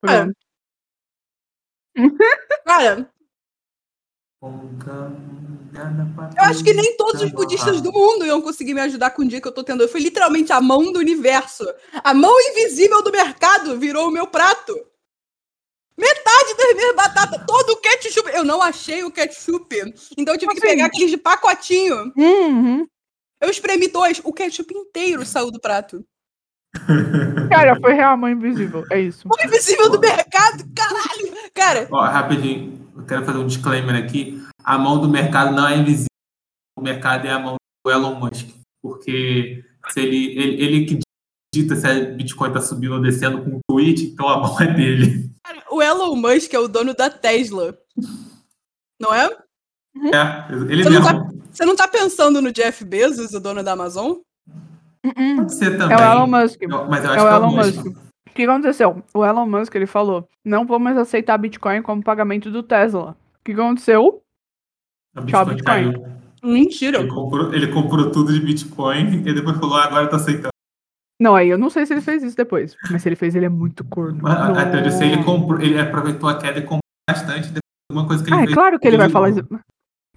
Pronto. Cara, eu acho que nem todos os budistas do mundo iam conseguir me ajudar com o dia que eu tô tendo. Foi literalmente a mão do universo. A mão invisível do mercado virou o meu prato. Metade das minhas batatas, todo o ketchup. Eu não achei o ketchup. Então eu tive que Assim. pegar aqueles de pacotinho. Uhum. Eu espremi dois. O ketchup inteiro saiu do prato. Cara, foi real a mão invisível. É isso. Mão invisível do mercado, caralho. Cara, Ó, rapidinho, eu quero fazer um disclaimer aqui. A mão do mercado não é invisível. O mercado é a mão do Elon Musk. Porque se ele, ele, ele que dita se a Bitcoin tá subindo ou descendo com um tweet, então a mão é dele. cara, o Elon Musk é o dono da Tesla. Não é? É, ele Você não mesmo. Você não tá pensando no Jeff Bezos, o dono da Amazon? Uhum. Pode ser É também. o Elon Musk. Eu- mas eu É acho o que é Elon o Musk. Musk. O que aconteceu? O Elon Musk ele falou: não vamos aceitar Bitcoin como pagamento do Tesla. O que aconteceu? A Tchau, Bitcoin Bitcoin. caiu. Mentira. Ele comprou, ele comprou tudo de Bitcoin e depois falou, ah, agora tá aceitando. Não, aí eu não sei se ele fez isso depois. Mas se ele fez, ele é muito corno. Até eu sei, ele comprou, ele aproveitou a queda e comprou bastante. Depois uma coisa que ele Ah, é fez. claro que ele vai falar isso.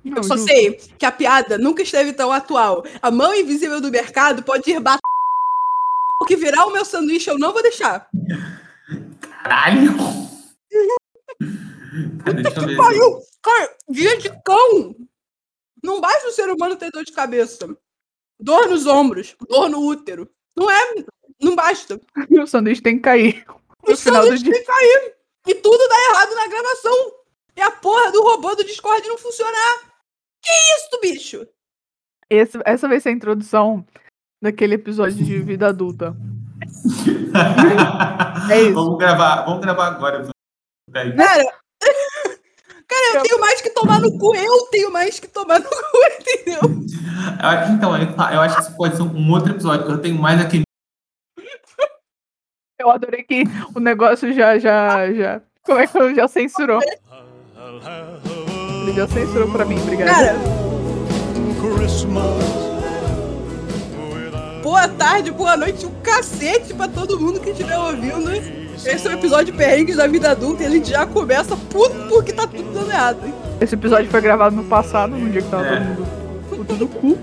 Não, Eu só justo. sei que a piada nunca esteve tão atual. A mão invisível do mercado pode ir bater. O que virar o meu sanduíche eu não vou deixar. Caralho! Eu ver. Pariu! Cara, dia de cão! Não basta o ser humano ter dor de cabeça. Dor nos ombros, dor no útero. Não é. Não basta. O sanduíche tem que cair. No do sanduíche dia. tem que cair. E tudo dá errado na gravação. E a porra do robô do Discord não funcionar. Que isso, bicho? Esse- essa vai ser a introdução daquele episódio de vida adulta. É isso. Vamos gravar, vamos gravar agora. Cara, cara, eu tenho mais que tomar no cu. Eu tenho mais que tomar no cu, entendeu? Eu acho- Então, eu eu acho que isso pode ser um outro episódio. Eu tenho mais aqui. Eu adorei que o negócio já, já, já. Como é que eu já censurou? Ele já censurou pra mim, obrigada. Cara, boa tarde, boa noite, um cacete pra todo mundo que estiver ouvindo. Esse é o episódio Perrengues da Vida Adulta e a gente já começa puto porque tá tudo dando errado. Esse episódio foi gravado no passado, num dia que tava É. todo mundo puto do cu.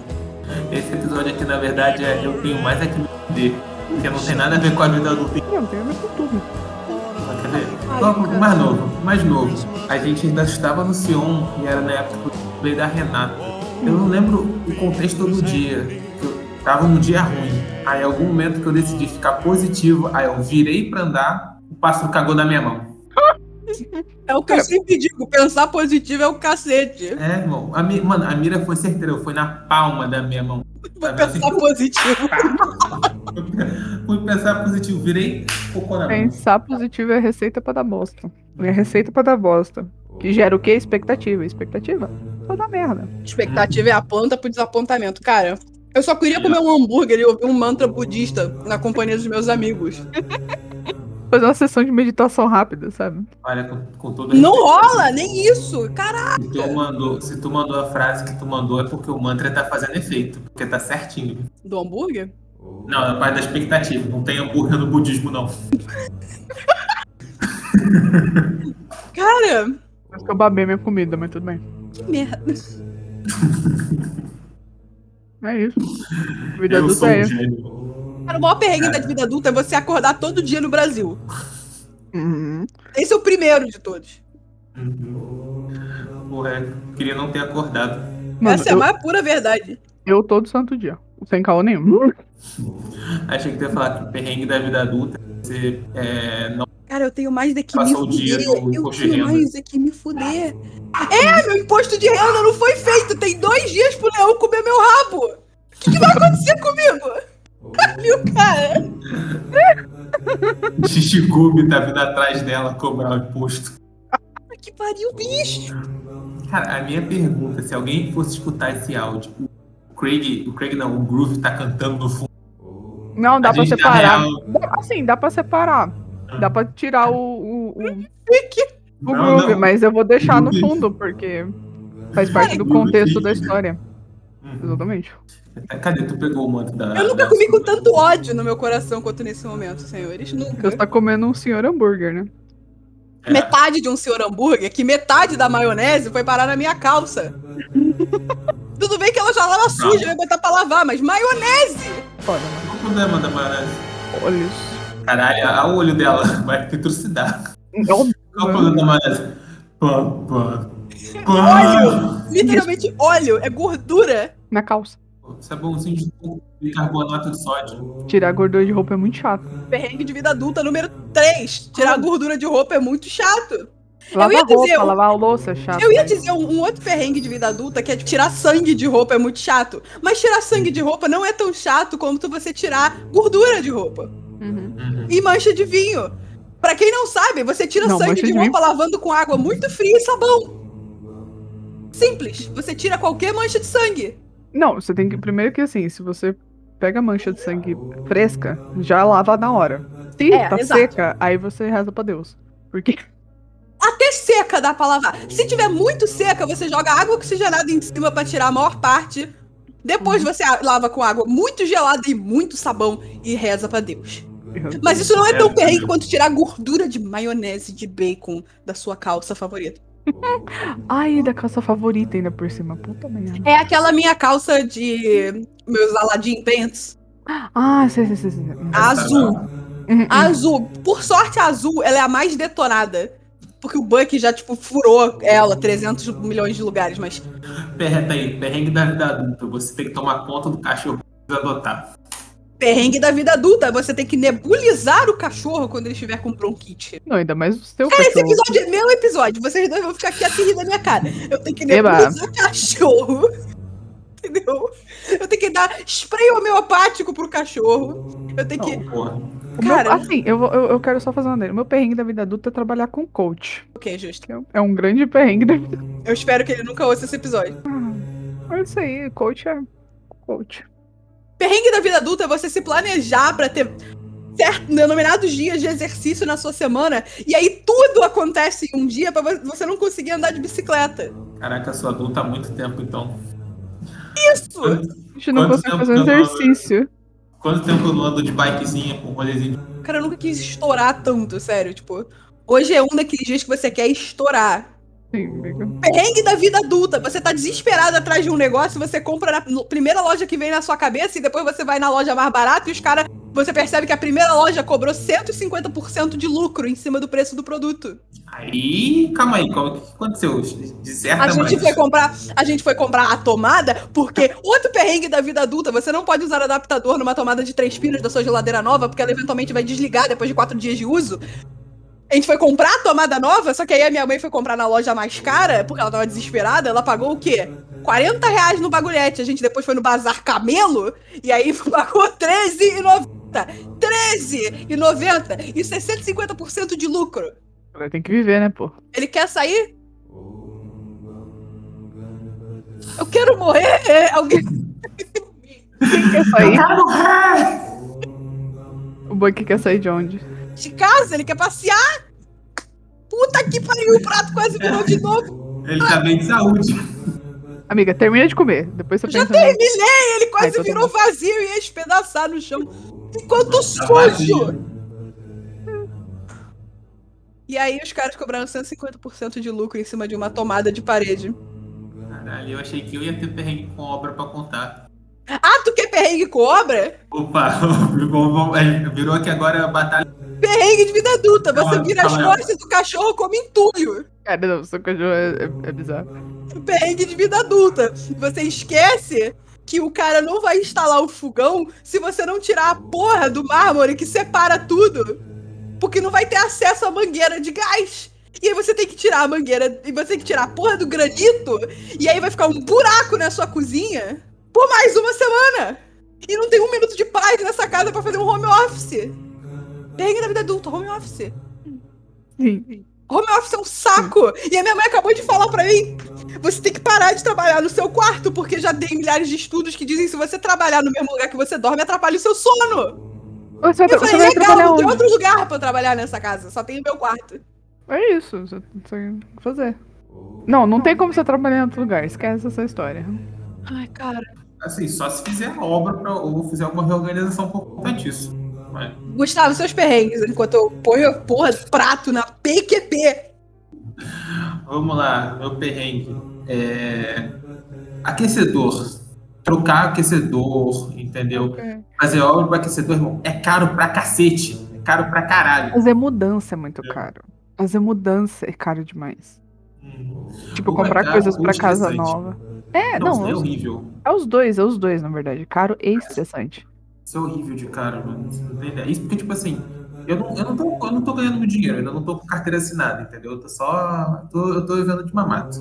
Esse episódio aqui, na verdade, é eu tenho mais aqui no D. Porque não tem nada a ver com a vida adulta. Não, tem a ver com tudo. Vamos, mais novo, mais novo. A gente ainda estava no Sion e era na época do play da Renata. Eu não lembro o contexto do dia. Eu tava num dia ruim. Aí, em algum momento que eu decidi ficar positivo, aí eu virei pra andar, o pássaro cagou na minha mão. É o que eu sempre digo, pensar positivo é o cacete. É, irmão. A mi... Mano, a mira foi certeira, foi na palma da minha mão. Vou pensar positivo. Fui pensar positivo, virei cocô na. Pensar positivo é receita pra dar bosta. É receita pra dar bosta. Que gera o quê? Expectativa. Expectativa? Pra dar merda. Expectativa é a planta pro desapontamento. Cara, eu só queria comer um hambúrguer e ouvir um mantra budista na companhia dos meus amigos. Fazer uma sessão de meditação rápida, sabe? Olha, com, com todo Não respeito, rola, nem isso. Caralho. Se tu, mandou, se tu mandou a frase que tu mandou é porque o mantra tá fazendo efeito, porque tá certinho. Do hambúrguer? Não, é a parte da expectativa. Não tem hambúrguer no budismo, não. Cara, Acho que eu babei minha comida, mas tudo bem. que merda. É isso. Vida Eu sou adulta é um isso. gênio. Cara, o maior perrengue da vida adulta é você acordar todo dia no Brasil. Uhum. Esse é o primeiro de todos. Uhum. Porra, é, queria não ter acordado. Mano, Essa é a eu, mais pura verdade. eu todo santo dia. Sem caô nenhum. Achei que tu ia falar que o perrengue da vida adulta você é, não Cara, eu tenho mais de que Passou me o dia fuder. Eu tenho mais de que me fuder. É, meu imposto de renda não foi feito. Tem dois dias pro leão comer meu rabo. O que, que vai acontecer comigo? Viu, cara? Xixigube tá vindo atrás dela cobrar o imposto. Que pariu, bicho. Cara, a minha pergunta, se alguém fosse escutar esse áudio, o Craig, o Craig não, o Groove tá cantando no fundo. Não, dá A pra separar. Dá- Assim, dá pra separar. Dá pra tirar o, o, o, o Não, groove, não. mas eu vou deixar no fundo, porque faz parte do contexto da história. Uhum. Exatamente. Cadê? Tu pegou o manto da. Eu nunca da- comi com tanto ódio no meu coração quanto nesse momento, senhores. Você Nunca. tá comendo um senhor hambúrguer, né? É. Metade de um senhor hambúrguer, que metade da maionese foi parar na minha calça. Tudo bem que ela já lava suja, vai botar pra lavar, mas maionese! Foda, mano. Qual o problema da maionese? Olhos. Caralho, olha o olho dela. Vai trucidar. Óbvio. Qual o problema da maionese? Pã, pã. Pã. Óleo! Literalmente óleo, é gordura. Na calça. Isso é bonzinho de bicarbonato de sódio. Tirar gordura de roupa é muito chato. Perrengue de vida adulta número 3. Tirar gordura de roupa é muito chato. Lavar ia roupa, dizer, eu- lavar a louça é chato. Eu ia velho. dizer um, um outro perrengue de vida adulta que é tipo, tirar sangue de roupa é muito chato. Mas tirar sangue de roupa não é tão chato quanto você tirar gordura de roupa. Uhum. Uhum. E mancha de vinho. Pra quem não sabe, você tira Não, sangue de de roupa lavando com água muito fria e sabão. Simples. Você tira qualquer mancha de sangue. Não, você tem que. Primeiro que assim, se você pega mancha de sangue fresca, já lava na hora. Se É, tá exato. seca, aí você reza pra Deus. Porque. Até seca dá pra lavar. Se tiver muito seca, você joga água oxigenada em cima pra tirar a maior parte. Uhum. Depois você a- lava com água muito gelada e muito sabão e reza pra Deus. Mas isso não é tão perrengue quanto tirar a gordura de maionese de bacon da sua calça favorita. Ai, da calça favorita ainda por cima. Puta merda. É aquela minha calça de meus Aladdin Pants. Ah, sei, sei, sei. sei. A azul. Uhum, A azul. Por sorte, a azul, ela é a mais detonada. Porque o Buck já, tipo, furou ela 300 milhões de lugares, mas... Perreta aí, perrengue da vida adulta. Você tem que tomar conta do cachorro que adotar. Perrengue da vida adulta, você tem que nebulizar o cachorro quando ele estiver com bronquite. Não, ainda mais o seu Cara, esse cachorro. episódio é meu episódio. Vocês dois vão ficar aqui a rir da minha cara. Eu tenho que Eba. nebulizar o cachorro. Entendeu? Eu tenho que dar spray homeopático pro cachorro. Eu tenho que. Porra. O meu- Cara. assim, eu, vou- eu, eu quero só fazer uma dele. O meu perrengue da vida adulta é trabalhar com coach. Ok, justo. é um- É um grande perrengue da vida. Eu espero que ele nunca ouça esse episódio. É isso aí, coach é coach. Perrengue da vida adulta é você se planejar pra ter certo, denominados dias de exercício na sua semana e aí tudo acontece em um dia pra vo- você não conseguir andar de bicicleta. Caraca, eu sou adulto há muito tempo, então. Isso! Quanto, A gente não consegue fazer um exercício. quanto tempo eu não ando de bikezinha com um rolezinho? Cara, eu nunca quis estourar tanto, sério. Tipo, hoje é um daqueles dias que você quer estourar. Sim, amigo. Perrengue da vida adulta. Você tá desesperado atrás de um negócio, você compra na primeira loja que vem na sua cabeça e depois você vai na loja mais barata e os caras. Você percebe que a primeira loja cobrou 150% de lucro em cima do preço do produto. Aí, calma aí, como, o que aconteceu? Deserta A gente mais. foi comprar, a gente foi comprar a tomada porque outro perrengue da vida adulta, você não pode usar adaptador numa tomada de três pinos da sua geladeira nova, porque ela eventualmente vai desligar depois de quatro dias de uso. A gente foi comprar a tomada nova, só que aí a minha mãe foi comprar na loja mais cara, porque ela tava desesperada, ela pagou o quê? 40 reais no bagulhete. A gente depois foi no Bazar Camelo, e aí pagou R$13,90. R$13,90. Isso é 150% de lucro. Tem que viver, né, pô? Ele quer sair? Eu quero morrer! Alguém. Quem quer sair? Quero morrer! O boi que quer sair de onde? De casa, ele quer passear. Puta que pariu, o prato quase virou de novo. Ele tá bem de saúde. Amiga, termina de comer. Depois você Já pensa. no- terminei, ele quase Ai, virou vazio e ia espedaçar no chão. Enquanto Tá sujo! E aí os caras cobraram 150% de lucro em cima de uma tomada de parede. Caralho, eu achei que eu ia ter perrengue com obra pra contar. Ah, tu quer perrengue com obra? Opa, virou, virou aqui agora a batalha. Perrengue de vida adulta. Você Calma, vira as costas do cachorro como entulho. Cara, não, seu cachorro é, é- é bizarro. perrengue de vida adulta. Você esquece que o cara não vai instalar o fogão se você não tirar a porra do mármore que separa tudo. Porque não vai ter acesso à mangueira de gás. E aí você tem que tirar a mangueira e você tem que tirar a porra do granito. E aí vai ficar um buraco na sua cozinha por mais uma semana. E não tem um minuto de paz nessa casa pra fazer um home office. Perrengue da vida adulta, home office. Sim. Home office é um saco! E a minha mãe acabou de falar pra mim: você tem que parar de trabalhar no seu quarto, porque já tem milhares de estudos que dizem que se você trabalhar no mesmo lugar que você dorme, atrapalha o seu sono. Você vai, Eu falei, legal, trabalhar não tem onde? outro lugar pra eu trabalhar nessa casa, só tem o meu quarto. É isso, você você tem que fazer. Não, não tem como você trabalhar em outro lugar. Esquece essa história. Ai, cara. Assim, só se fizer obra pra, ou fizer alguma reorganização por conta disso. Mas, Gustavo, seus perrengues, enquanto eu ponho a porra do prato na PQP. Vamos lá, meu perrengue. É... Aquecedor. Trocar aquecedor, entendeu? Fazer obra pro aquecedor, irmão, é caro pra cacete. É caro pra caralho. Fazer mudança é muito caro. Fazer mudança é caro demais. Hum. Tipo, Ou é comprar coisas ou pra casa nova. É, Nossa, não, é é os, horrível. é os dois, é os dois, na verdade. Caro e estressante. Isso é horrível de cara, mano. Você não tem ideia. Isso porque, tipo assim, eu não, eu não, tô, eu não tô ganhando muito dinheiro, eu ainda não tô com carteira assinada, entendeu? Eu tô só. Tô, eu tô vivendo de mamato.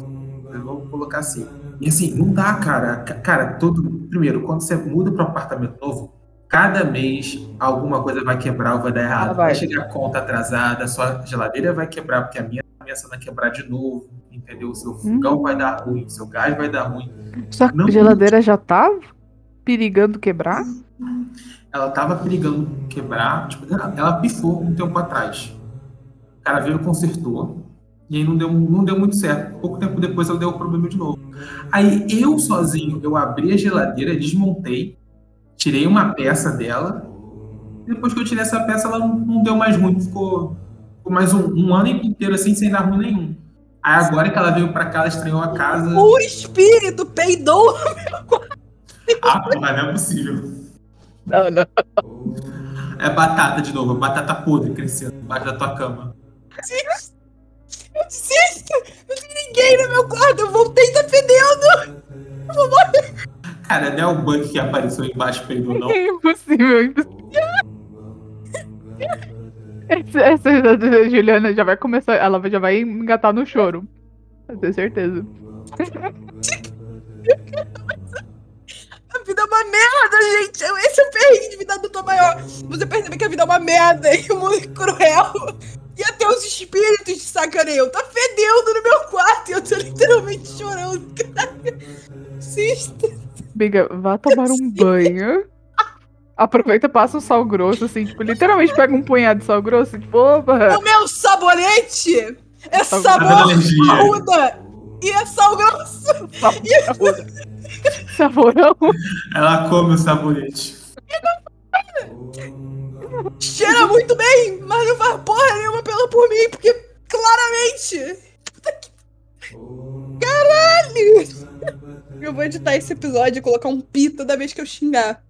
Eu vou colocar assim. E assim, não dá, cara. Ca- Cara, todo. Primeiro, quando você muda para um apartamento novo, cada mês alguma coisa vai quebrar ou vai dar errado. Ah, vai. vai. chegar a conta atrasada, a sua geladeira vai quebrar, porque a minha tá começando a quebrar de novo, entendeu? O seu fogão vai dar ruim, o seu gás vai dar ruim. Sua Não. geladeira já tá perigando quebrar? ela tava perigando quebrar, tipo, ela, ela pifou um tempo atrás. O cara veio, consertou, e aí não deu, não deu muito certo. Pouco tempo depois ela deu o problema de novo. Aí eu sozinho, eu abri a geladeira, desmontei, tirei uma peça dela. Depois que eu tirei essa peça, ela não, não deu mais ruim, ficou, ficou mais um, um ano inteiro assim, sem dar ruim nenhum. Aí agora que ela veio pra cá, ela estranhou a casa. O espírito peidou. Ah, porra, não é possível. Não, não. É batata de novo, batata podre crescendo embaixo da tua cama. Eu desisto. Não tem ninguém no meu quarto. Eu voltei, tá fedendo. Eu vou morrer. Cara, não é o Buck que apareceu embaixo peidou, não. É impossível, impossível. Essa, Juliana já vai começar, ela já vai engatar no choro. Eu tenho certeza. Vida é uma merda, gente. Esse é o perrengue de vida adulta maior. Você percebe que a vida é uma merda e o mundo é cruel. E até os espíritos te sacaneiam. Tá fedendo no meu quarto e eu tô literalmente chorando. Caralho. Assista. Biga, vá tomar um banho. Aproveita, passa o sal grosso, assim, tipo, literalmente pega um punhado de sal grosso, e, tipo, opa, O meu sabonete é sabor arruda e é sal grosso. Saborão. Ela come o sabonete. Cheira muito bem, mas não faz porra nenhuma pela por mim, porque claramente. Caralho! Eu vou editar esse episódio e colocar um pi toda vez que eu xingar.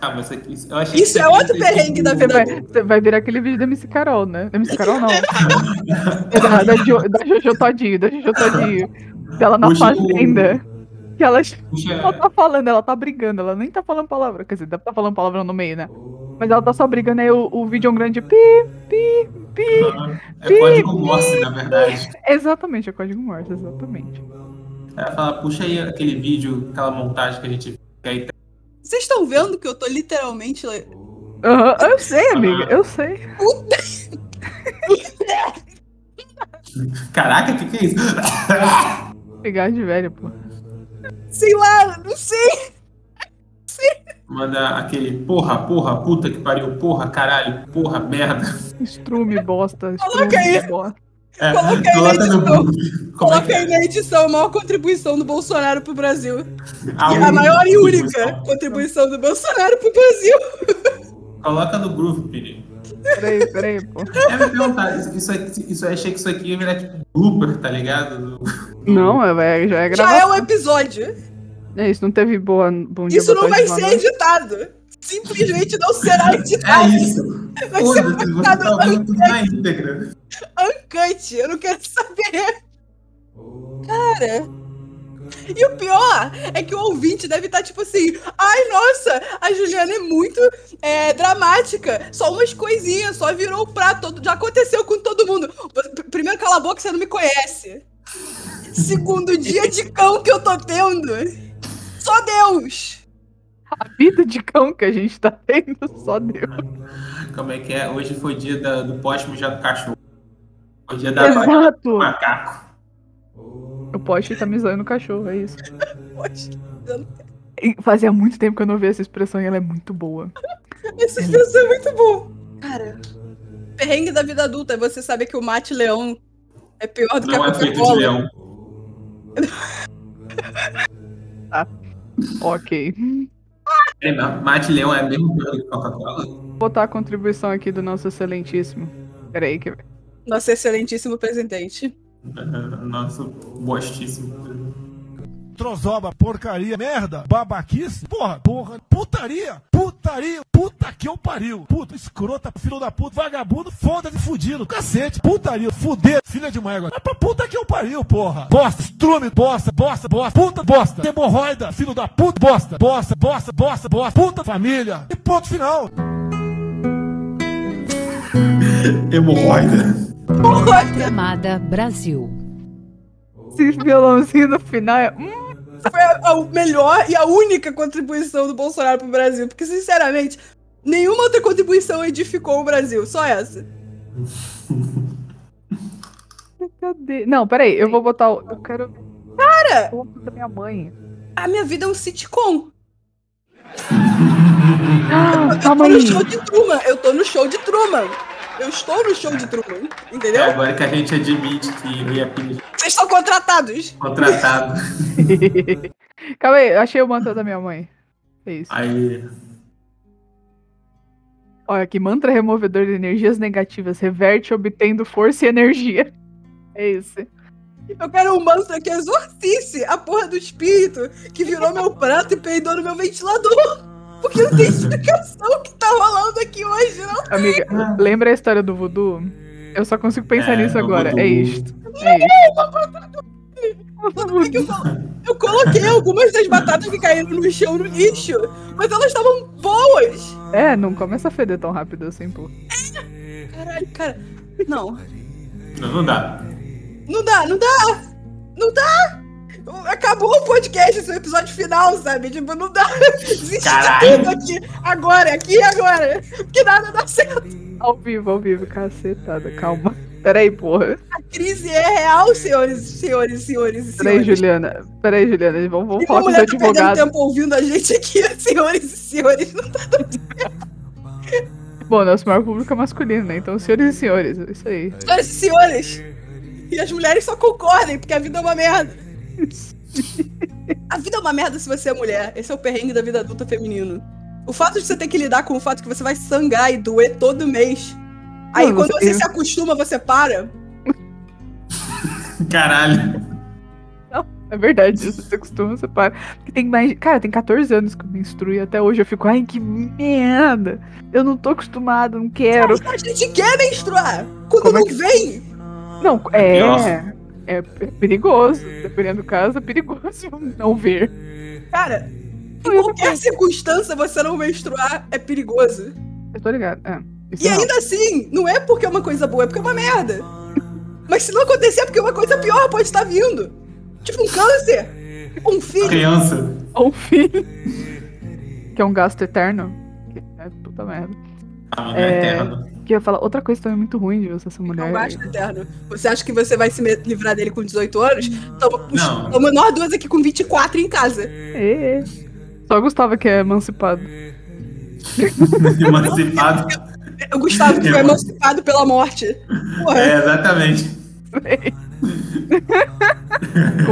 Calma, isso aqui. Eu achei Isso que é outro perrengue da vida. vai, você vai virar aquele vídeo da MC Carol, né? Da MC Carol não. da, da, Jo- da Jojo Todinho, da Jojo Todinho. Dela na fazenda. Que ela, ela tá falando, ela tá brigando, ela nem tá falando palavra. Quer dizer, deve tá falando palavra no meio, né? Mas ela tá só brigando, aí o, o vídeo é um grande pi, pi, pi. é código Morse, na verdade. Exatamente, é código morte, exatamente. Ela fala, puxa aí aquele vídeo, aquela montagem que a gente. Aí. Vocês estão vendo que eu tô literalmente. Aham, eu sei, amiga, eu sei. Caraca, o que, que é isso? Pegar de velho, pô. Sei lá, não sei. Manda aquele porra, porra, puta que pariu, porra, caralho, porra, merda. Estrume, bosta, Coloca aí. bosta. É, Coloca aí na coloca edição. Como é Coloca que aí é? na edição a maior contribuição do Bolsonaro pro Brasil. A A maior e única contribuição. do Bolsonaro pro Brasil. Coloca no Groove, Piri. Peraí, peraí, pô. É me perguntar, isso, isso, isso aí, achei que isso aqui ia virar tipo blooper, tá ligado? Não, é, já é Já gravado. é um episódio. É isso, não teve boa, bom dia, Isso não vai ser noite. editado. Simplesmente não será É editado. isso. Vai ser você marcado tá na íntegra. Uncut. Eu não quero saber. Cara. E o pior é que o ouvinte deve estar tipo assim: ai, nossa, a Juliana é muito é, dramática. Só umas coisinhas, só virou o prato. Já aconteceu com todo mundo. Primeiro, cala a boca, você não me conhece. Segundo dia de cão que eu tô tendo. Só Deus. A vida de cão que a gente tá tendo, só Deus. Como é que é? Hoje foi dia da- do poste mijar do cachorro. Foi dia da vaca do Exato. macaco. O poste tá me zoando o cachorro, é isso. E fazia muito tempo que eu não vi essa expressão e ela é muito boa. Essa expressão é muito boa. Cara, perrengue da vida adulta é você saber que o mate leão é pior do que Não a é leão. Ok. Mate leão é mesmo pior que Coca-Cola? botar a contribuição aqui do nosso excelentíssimo. Peraí, que Nosso excelentíssimo presidente. Nosso bostíssimo. Trozoba, porcaria, merda, babaquice, porra, porra, putaria, putaria, puta que eu pariu, puta, escrota, filho da puta, vagabundo, foda-se, fudido, cacete, putaria, fuder, filha de uma égua, é pra puta que eu pariu, porra, bosta, estrume, bosta, bosta, bosta, puta, bosta, hemorroida, filho da puta, bosta, bosta, bosta, bosta, bosta, puta, família, e ponto final. Hemorroida. Amada Brasil. esse violãozinho no final é. Hum, Foi a, a melhor e a única contribuição do Bolsonaro pro Brasil. Porque, sinceramente, nenhuma outra contribuição edificou o Brasil. Só essa. cadê? Não, peraí, eu vou botar o. Eu quero. Cara, botar da minha mãe. a minha vida é um sitcom. Ah, Eu tô no show de Truman. Eu tô no show de Truman. Eu estou no show de Truman. É Entendeu? agora que a gente admite que eu pedir Vocês estão contratados. contratado. Calma aí, eu achei o manto da minha mãe. É isso. Aí. Olha aqui, mantra removedor de energias negativas. Reverte obtendo força e energia. É isso. Eu quero um mantra que exorcice a porra do espírito que virou meu prato e peidou no meu ventilador. Porque não tem explicação o que tá rolando aqui hoje, não. Amiga, lembra a história do voodoo? Eu só consigo pensar É, nisso agora. voodoo. É isto. É isto. Tudo bem que eu, colo- eu coloquei algumas das batatas que caíram no chão no lixo, mas elas estavam boas. É, não começa a feder tão rápido assim, pô. Caralho, cara. Não. Não, não dá. Não dá, não dá! Não dá! Acabou o podcast, esse é o episódio final, sabe? Tipo, não dá. Caralho. tudo aqui. Agora, aqui e agora. Porque nada dá certo. Ao vivo, ao vivo, cacetada, calma. Peraí, porra. A crise é real, senhores, senhores, senhores e Peraí, senhores. Juliana. Peraí, Juliana. Vamos, vamos E falar com os mulher tá perdendo advogados. tempo ouvindo a gente aqui, senhores e senhores. Não tá Bom, nosso maior público é masculino, né? Então, senhores e senhores, é isso aí. Senhoras e senhores. E as mulheres só concordem, porque a vida é uma merda. A vida é uma merda se você é mulher. Esse é o perrengue da vida adulta feminino. O fato de você ter que lidar com o fato que você vai sangrar e doer todo mês. Aí Não, quando você- você se acostuma, você para. Caralho. É verdade, isso você costuma, você para. Porque tem mais. Cara, tem 14 anos que eu menstruo e até hoje eu fico, ai, que merda! Eu não tô acostumado, não quero. A gente quer menstruar. Quando Como é não que- vem, Não, pior. é. É perigoso. Dependendo do caso, é perigoso não ver. cara, em qualquer circunstância você não menstruar é perigoso. Eu tô ligado. É, E é ainda assim, não é porque é uma coisa boa, é porque é uma merda. Mas se não acontecer, é porque uma coisa pior pode estar vindo. Tipo um câncer, um filho. Criança. Ou um filho. que é um gasto eterno. É puta merda. A mulher É. eterna. Que eu ia falar, outra coisa também muito ruim de você ser É mulher. um gasto eterno. Você acha que você vai se livrar dele com 18 anos? Toma, Não. toma nós duas aqui com 24 em casa. É, é. Só Gustavo que é emancipado. Emancipado. O Gustavo que foi emancipado pela morte. Porra, É, exatamente.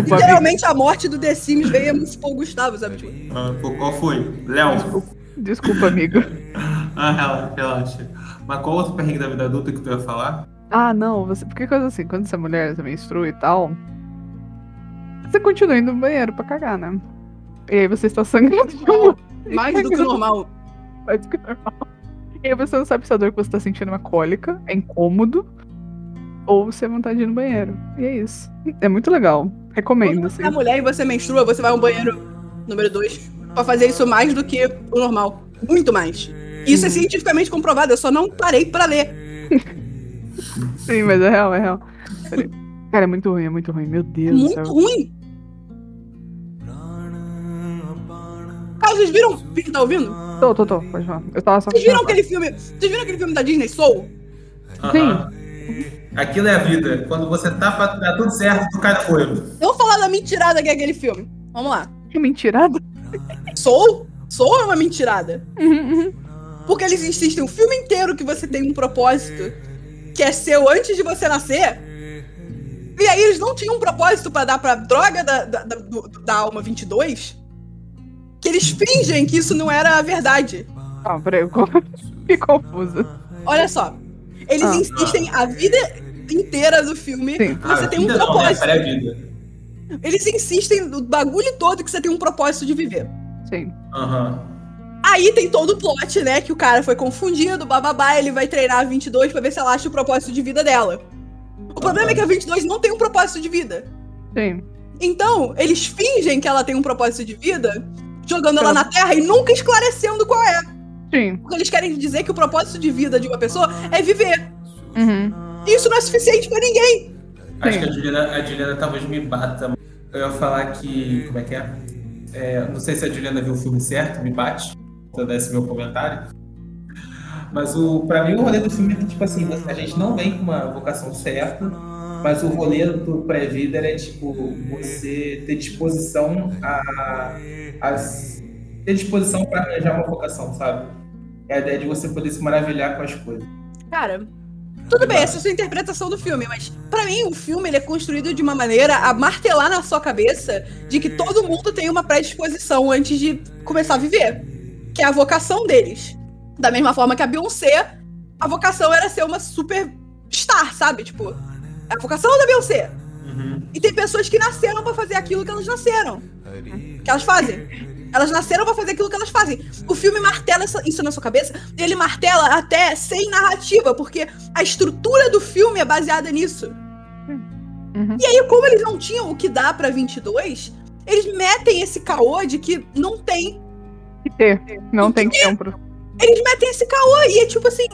Literalmente a morte do The Sims veio e emancipou o Gustavo, sabe? Tipo, Ah, Qual foi? Léo. Desculpa, amigo. Ah, relaxa, relaxa. Mas qual outro perrengue da vida adulta que tu ia falar? Ah, não, você. Porque coisa assim, quando você é mulher, você menstrua e tal. Você continua indo no banheiro pra cagar, né? E aí você está sangrando de um mais do que o normal. mais do que normal. E aí você não sabe se a dor que você tá sentindo é uma cólica, é incômodo, ou você é vontade de ir no banheiro. E é isso. É muito legal. Recomendo, Quando assim. você é mulher e você menstrua, você vai ao banheiro número 2 pra fazer isso mais do que o normal. Muito mais. Isso é cientificamente comprovado, eu só não parei pra ler. Sim, mas é real, é real. Cara, é muito ruim, é muito ruim. Meu Deus do Muito céu. ruim. Cara, vocês viram? Tá ouvindo? Tô, tô, tô, pode falar. Eu tava só Vocês viram aquele filme? Vocês viram aquele filme da Disney Soul? Aham. Aquilo é a vida. Quando você tá pra dar tudo certo, tu cai no coelho. Vamos falar da mentirada que é aquele filme. Vamos lá. Que mentirada. Soul? Soul é uma mentirada. Uhum, uhum. Porque eles insistem o filme inteiro que você tem um propósito que é seu antes de você nascer. E aí eles não tinham um propósito pra dar pra droga da, da, da, da alma 22. Que eles fingem que isso não era a verdade. Ah, peraí. eu- Que confusa. Olha só. Eles Ah. insistem a vida inteira do filme Sim. que você Ah, tem um vida não, né? propósito. Pré-vida. Eles insistem no bagulho todo que você tem um propósito de viver. Sim. Aham. Aí tem todo o plot, né? Que o cara foi confundido, bababá, ele vai treinar a 22 pra ver se ela acha o propósito de vida dela. O problema é que a 22 não tem um propósito de vida. Sim. Então, eles fingem que ela tem um propósito de vida, jogando ela na Terra e nunca esclarecendo qual é. Sim. Porque eles querem dizer que o propósito de vida de uma pessoa é viver. Uhum. E isso não é suficiente pra ninguém. Acho que a Juliana, a Juliana talvez me bata. Eu ia falar que. Como é que é? É, não sei se a Juliana viu o filme certo, me bate. Se eu desse meu comentário. Mas o, pra mim o rolê do filme é que, tipo assim, a gente não vem com uma vocação certa, mas o rolê do pré-vida é tipo você ter disposição a, a ter disposição pra arranjar uma vocação, sabe? É a ideia de você poder se maravilhar com as coisas. Cara, tudo bem, essa é a sua interpretação do filme, mas pra mim o filme ele é construído de uma maneira a martelar na sua cabeça de que todo mundo tem uma predisposição antes de começar a viver, que é a vocação deles. Da mesma forma que a Beyoncé, a vocação era ser uma super star, sabe? Tipo, é a vocação da Beyoncé. Uhum. E tem pessoas que nasceram pra fazer aquilo que elas nasceram. Que elas fazem. Elas nasceram pra fazer aquilo que elas fazem. O filme martela isso na sua cabeça. E ele martela até sem narrativa, porque a estrutura do filme é baseada nisso. Uhum. E aí, como eles não tinham o que dá pra 22, eles metem esse caô de que não tem. Que ter. Não tem tempo. Eles metem esse caô e é tipo assim.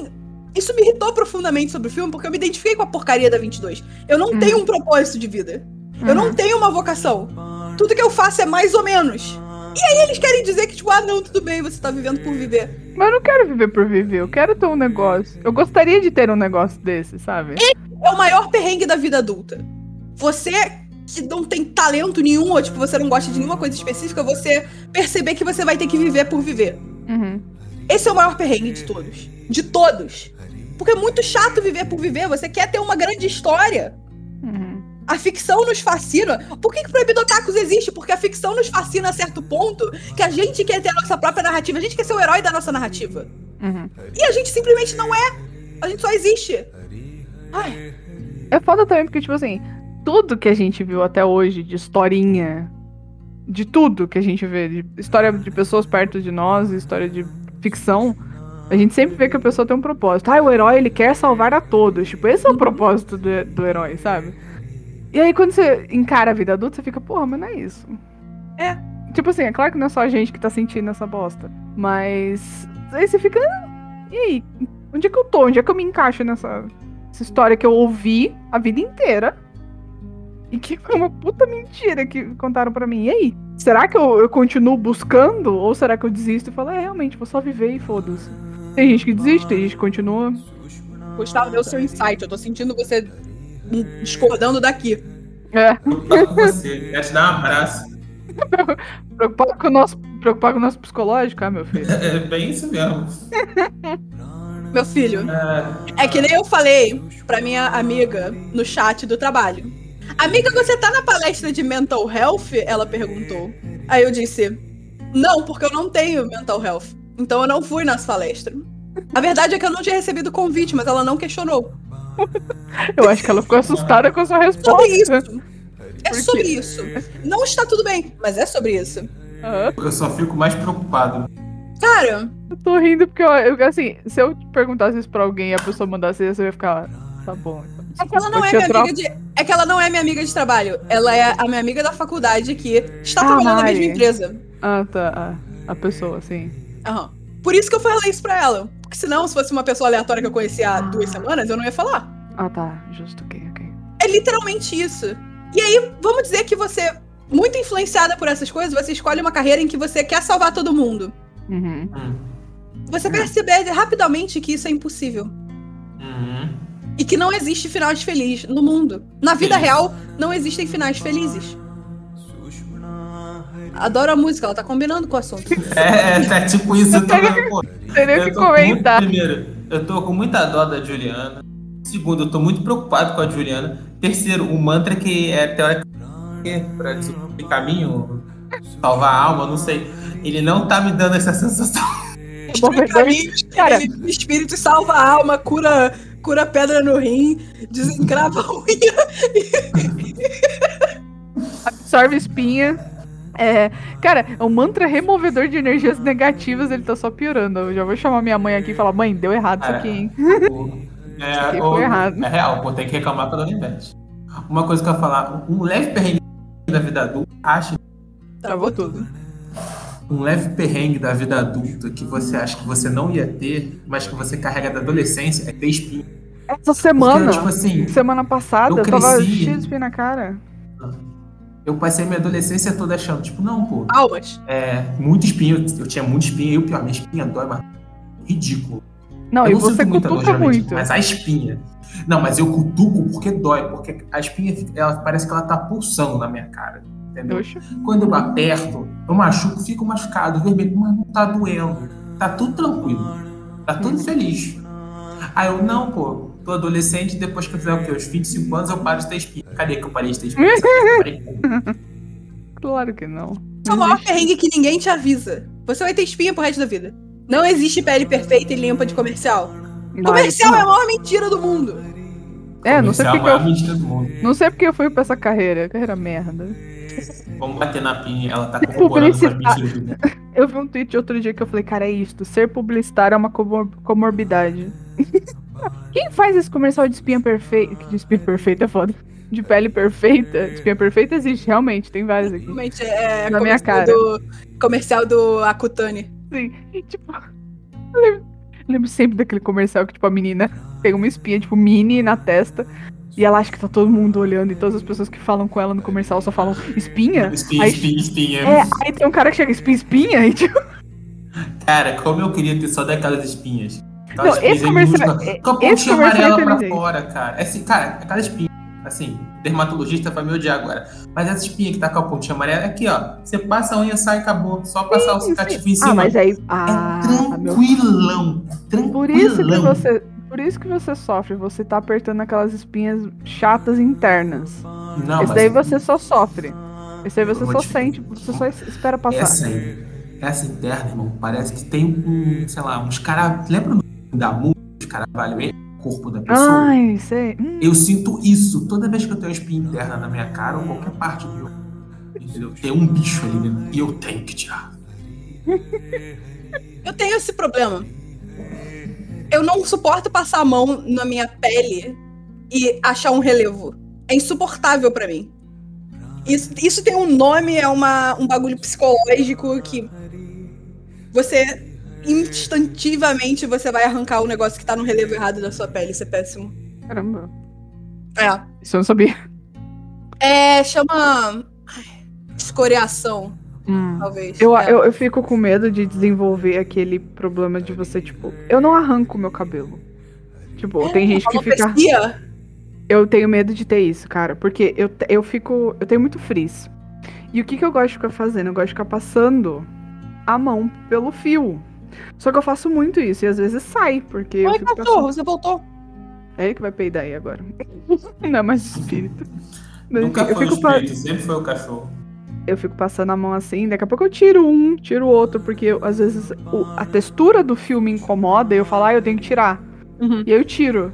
Isso me irritou profundamente sobre o filme, porque eu me identifiquei com a porcaria da 22. Eu não Uhum. tenho um propósito de vida. Eu não Uhum. tenho uma vocação. Tudo que eu faço é mais ou menos. E aí eles querem dizer que, tipo, ah, não, tudo bem, você tá vivendo por viver. Mas eu não quero viver por viver, eu quero ter um negócio. Eu gostaria de ter um negócio desse, sabe? É o maior perrengue da vida adulta. Você que não tem talento nenhum, ou tipo, você não gosta de nenhuma coisa específica, você perceber que você vai ter que viver por viver. Uhum. Esse é o maior perrengue de todos. De todos. Porque é muito chato viver por viver. Você quer ter uma grande história. Uhum. A ficção nos fascina. Por que, que Proibido Otakus existe? Porque a ficção nos fascina a certo ponto que a gente quer ter a nossa própria narrativa. A gente quer ser o herói da nossa narrativa. Uhum. E a gente simplesmente não é. A gente só existe. Ai, É foda também porque, tipo assim, tudo que a gente viu até hoje de historinha, de tudo que a gente vê, de história de pessoas perto de nós, história de ficção, a gente sempre vê que a pessoa tem um propósito. Ah, o herói, ele quer salvar a todos. Tipo, esse é o propósito do, do herói, sabe? E aí, quando você encara a vida adulta, você fica, porra, mas não é isso. É. Tipo assim, é claro que não é só a gente que tá sentindo essa bosta. Mas. Aí você fica. "Ah, E aí? Onde é que eu tô? Onde é que eu me encaixo nessa, essa história que eu ouvi a vida inteira? E que foi uma puta mentira que contaram pra mim. E aí? Será que eu, eu continuo buscando? Ou será que eu desisto e falo, é, realmente, vou só viver e foda-se? Tem gente que desiste, tem gente que continua. Gustavo, deu seu insight. Eu tô sentindo você discordando daqui. É, tô com você. Quero te dar um abraço. preocupado com o nosso, preocupado com o nosso psicológico, ah, meu filho. É bem isso mesmo. Meu filho, É, é que nem eu falei pra minha amiga no chat do trabalho. Amiga, você tá na palestra de mental health? Ela perguntou. Aí eu disse: Não, porque eu não tenho mental health. Então eu não fui nas palestras. A verdade é que eu não tinha recebido convite, mas ela não questionou. Eu acho que ela ficou assustada com a sua resposta. Sobre isso. É sobre isso. Não está tudo bem, mas é sobre isso. Ah, eu só fico mais preocupado. Cara, eu tô rindo porque, eu, eu- assim, se eu perguntasse isso pra alguém e a pessoa mandasse isso, eu ia ficar, tá bom. É que ela não é minha amiga de. É que ela não é minha amiga de trabalho. Ela é a minha amiga da faculdade que está Ah, trabalhando na mesma empresa. Ah, tá. ah, a pessoa, sim. Aham. Por isso que eu falei isso pra ela. Porque senão, se fosse uma pessoa aleatória que eu conhecia há duas semanas, eu não ia falar. Ah, tá. Justo, ok, ok. É literalmente isso. E aí, vamos dizer que você, muito influenciada por essas coisas, você escolhe uma carreira em que você quer salvar todo mundo. Uhum. Hum. Você percebe rapidamente que isso é impossível. Uhum. E que não existe final de feliz no mundo. Na vida Sim. real, não existem finais felizes. Adoro a música, ela tá combinando com o assunto. É, é, é tipo isso. Eu tô, pô, Teria eu que tô com muito- comentar. primeiro, eu tô com muita dó da Juliana. Segundo, eu tô muito preocupado com a Juliana. Terceiro, o mantra que é teórico pra descobrir caminho, salvar a alma, não sei. Ele não tá me dando essa sensação. Bom, caminhos. Cara- Ele espírito salva a alma, cura, cura pedra no rim, desencrava a unha. Absorve espinha. É, cara, é um mantra removedor de energias negativas, ele tá só piorando. Eu já vou chamar minha mãe aqui e falar, mãe, deu errado isso Cara, aqui, hein? o- É, aqui o- foi errado. é real, pô, tem que reclamar Dona Ivete. Uma coisa que eu ia falar, um leve perrengue da vida adulta, acha Travou tudo. Um leve perrengue da vida adulta que você acha que você não ia ter, mas que você carrega da adolescência, é ter espinho. Essa semana, Porque, tipo assim, semana passada, eu eu tava cresci- cheio de espinha na cara. eu passei minha adolescência toda achando, tipo, não, pô, Almas. é, muito espinho, eu tinha muito espinho, e o pior, minha espinha dói, mas ridículo. Não, eu e não você sinto muita dor, muito. Mas a espinha. Não, mas eu cutuco porque dói, porque a espinha, ela parece que ela tá pulsando na minha cara. Entendeu? Oxe. Quando eu aperto, eu machuco, fico machucado, vermelho, mas não tá doendo. Tá tudo tranquilo. Tá tudo feliz. Aí eu, não, pô, tô adolescente, depois que eu fizer o quê? Os 25 anos eu paro de ter espinha. Cadê que eu parei de ter espinha? Claro que não. É o maior perrengue que ninguém te avisa. Você vai ter espinha pro resto da vida. Não existe pele perfeita e limpa de comercial. Comercial é a maior mentira do mundo. É, não sei é porque eu, mundo. não sei porque eu fui pra essa carreira. Carreira merda. Vamos bater na pinha, ela tá corroborando com as. Eu vi um tweet outro dia que eu falei, cara, é isto. Ser publicitário é uma comor- comorbidade. Quem faz esse comercial de espinha perfeita? De espinha perfeita é foda. De pele perfeita. Espinha perfeita existe, realmente. Tem vários aqui. Realmente é Na minha cara. do, comercial do Akutani. Sim. E, tipo, lembro, sempre daquele comercial que, tipo, a menina tem uma espinha, tipo, mini na testa. E ela acha que tá todo mundo olhando e todas as pessoas que falam com ela no comercial só falam espinha. Espinha, Aí- espinha, espinha. É, aí tem um cara que chega espinha, espinha, e tipo, Cara, como eu queria ter só daquelas espinhas. Não, Aquelas esse espinhas comercial- minúsculas, Com a esse pontinha é amarela pra fora, cara. É Assim, cara, aquela espinha, assim, dermatologista vai me odiar agora. Mas essa espinha que tá com a pontinha amarela, é aqui, ó. Você passa a unha, sai, acabou. Só passar o cicativo em cima. Ah, mas aí. É Ah, meu. Tranquilão. Por isso que você. Por isso que você sofre, você tá apertando aquelas espinhas chatas internas. Não, Esse mas daí você só sofre. Esse aí você só te- sente, você só es- espera passar. essa aí, essa interna, irmão, parece que tem um, sei lá, uns caras. Lembra do da música, os caralho, ele, o corpo da pessoa? Ai, sei. Hum, Eu sinto isso toda vez que eu tenho uma espinha interna na minha cara ou qualquer parte do meu. Entendeu? Tem um bicho ali dentro e eu tenho que tirar. Eu tenho esse problema. Eu não suporto passar a mão na minha pele e achar um relevo. É insuportável pra mim. Isso, isso tem um nome, é uma, um bagulho psicológico que você instantivamente você vai arrancar o negócio que tá no relevo errado da sua pele. Isso é péssimo. caramba. É. Isso eu não sabia. É, chama. ai, Escoriação, Hum. talvez. Eu, É. eu, eu fico com medo de desenvolver aquele problema de você, tipo, eu não arranco meu cabelo. Tipo, tem gente que fica. Eu tenho medo de ter isso, cara, porque eu, eu fico. Eu tenho muito frizz. E o que, que eu gosto de ficar fazendo? Eu gosto de ficar passando a mão pelo fio. Só que eu faço muito isso e às vezes sai, porque eu Oi, cachorro, passando... você voltou. É ele que vai peidar aí agora. Não é mais espírito. Mas, Nunca eu, foi o fico pa- espírito, sempre foi o cachorro. Eu fico passando a mão assim, daqui a pouco eu tiro um, tiro o outro, porque eu- às vezes o- a textura do fio me incomoda e eu falo, ah, eu tenho que tirar. Uhum. E aí eu tiro.